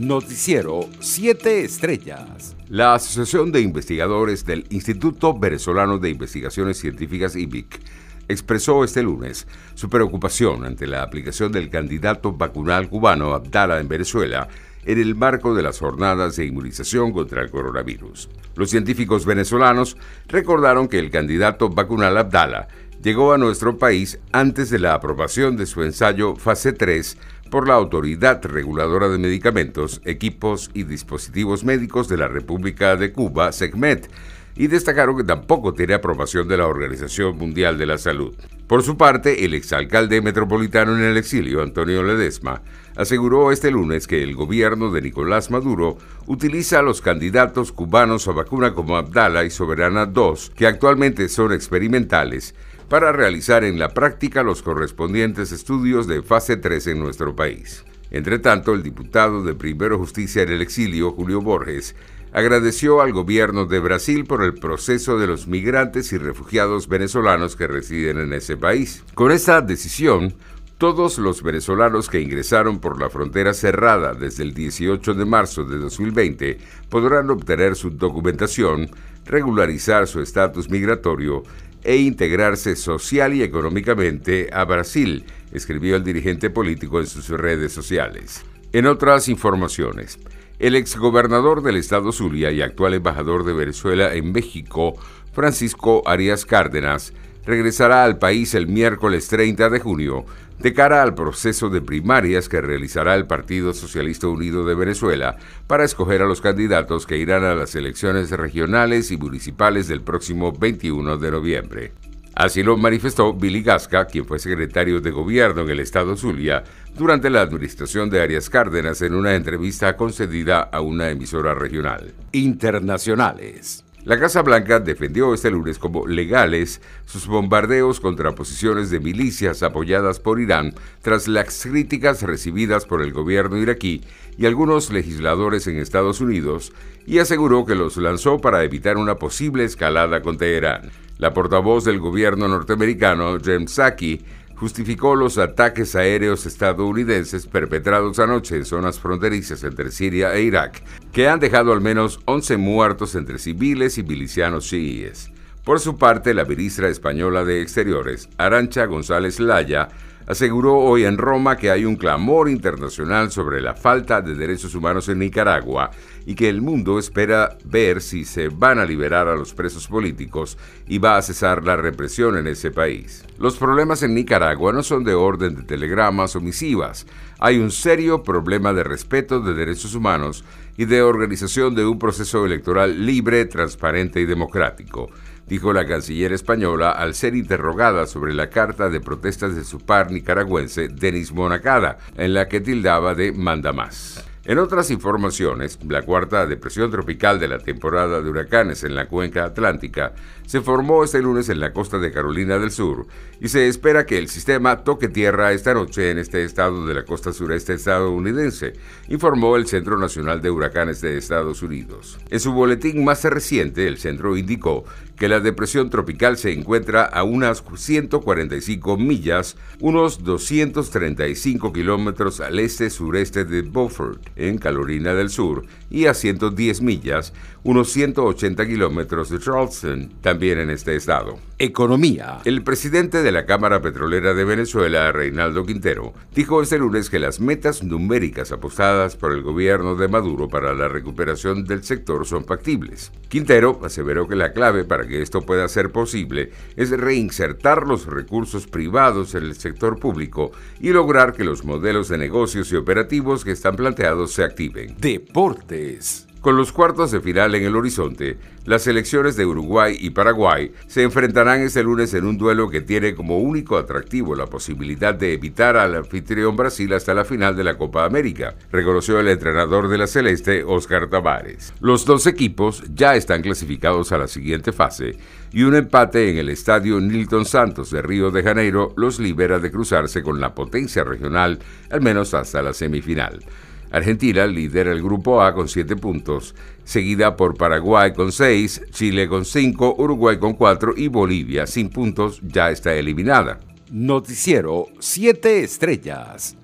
Noticiero 7 Estrellas. La Asociación de Investigadores del Instituto Venezolano de Investigaciones Científicas IBIC expresó este lunes su preocupación ante la aplicación del candidato vacunal cubano Abdala en Venezuela en el marco de las jornadas de inmunización contra el coronavirus. Los científicos venezolanos recordaron que el candidato vacunal Abdala llegó a nuestro país antes de la aprobación de su ensayo fase 3 por la Autoridad Reguladora de Medicamentos, Equipos y Dispositivos Médicos de la República de Cuba, SECMED, y destacaron que tampoco tiene aprobación de la Organización Mundial de la Salud. Por su parte, el exalcalde metropolitano en el exilio, Antonio Ledesma, aseguró este lunes que el gobierno de Nicolás Maduro utiliza a los candidatos cubanos a vacuna como Abdala y Soberana 2, que actualmente son experimentales, para realizar en la práctica los correspondientes estudios de fase 3 en nuestro país. Entre tanto, el diputado de Primero Justicia en el exilio, Julio Borges, agradeció al gobierno de Brasil por el proceso de los migrantes y refugiados venezolanos que residen en ese país. Con esta decisión, todos los venezolanos que ingresaron por la frontera cerrada desde el 18 de marzo de 2020 podrán obtener su documentación, regularizar su estatus migratorio e integrarse social y económicamente a Brasil, escribió el dirigente político en sus redes sociales. En otras informaciones, el exgobernador del estado Zulia y actual embajador de Venezuela en México, Francisco Arias Cárdenas, regresará al país el miércoles 30 de junio de cara al proceso de primarias que realizará el Partido Socialista Unido de Venezuela para escoger a los candidatos que irán a las elecciones regionales y municipales del próximo 21 de noviembre. Así lo manifestó Billy Gasca, quien fue secretario de gobierno en el estado Zulia durante la administración de Arias Cárdenas en una entrevista concedida a una emisora regional. Internacionales. La Casa Blanca defendió este lunes como legales sus bombardeos contra posiciones de milicias apoyadas por Irán tras las críticas recibidas por el gobierno iraquí y algunos legisladores en Estados Unidos y aseguró que los lanzó para evitar una posible escalada con Teherán. La portavoz del gobierno norteamericano, James Saki, justificó los ataques aéreos estadounidenses perpetrados anoche en zonas fronterizas entre Siria e Irak, que han dejado al menos 11 muertos entre civiles y milicianos chiíes. Por su parte, la ministra española de Exteriores, Arancha González Laya, aseguró hoy en Roma que hay un clamor internacional sobre la falta de derechos humanos en Nicaragua y que el mundo espera ver si se van a liberar a los presos políticos y va a cesar la represión en ese país. Los problemas en Nicaragua no son de orden de telegramas o misivas. Hay un serio problema de respeto de derechos humanos y de organización de un proceso electoral libre, transparente y democrático dijo la canciller española al ser interrogada sobre la carta de protestas de su par nicaragüense, Denis Monacada, en la que tildaba de manda más. En otras informaciones, la cuarta depresión tropical de la temporada de huracanes en la cuenca atlántica se formó este lunes en la costa de Carolina del Sur y se espera que el sistema toque tierra esta noche en este estado de la costa sureste estadounidense, informó el Centro Nacional de Huracanes de Estados Unidos. En su boletín más reciente, el centro indicó que la depresión tropical se encuentra a unas 145 millas, unos 235 kilómetros al este-sureste de Beaufort, en Carolina del Sur, y a 110 millas, unos 180 kilómetros de Charleston, también en este estado. Economía. El presidente de la Cámara Petrolera de Venezuela, Reinaldo Quintero, dijo este lunes que las metas numéricas apostadas por el gobierno de Maduro para la recuperación del sector son factibles. Quintero aseveró que la clave para que esto pueda ser posible es reinsertar los recursos privados en el sector público y lograr que los modelos de negocios y operativos que están planteados se activen. Deportes. Con los cuartos de final en el horizonte, las selecciones de Uruguay y Paraguay se enfrentarán este lunes en un duelo que tiene como único atractivo la posibilidad de evitar al anfitrión Brasil hasta la final de la Copa América, reconoció el entrenador de la Celeste, Oscar Tavares. Los dos equipos ya están clasificados a la siguiente fase y un empate en el estadio Nilton Santos de Río de Janeiro los libera de cruzarse con la potencia regional, al menos hasta la semifinal. Argentina lidera el grupo A con 7 puntos, seguida por Paraguay con 6, Chile con 5, Uruguay con 4 y Bolivia sin puntos ya está eliminada. Noticiero 7 estrellas.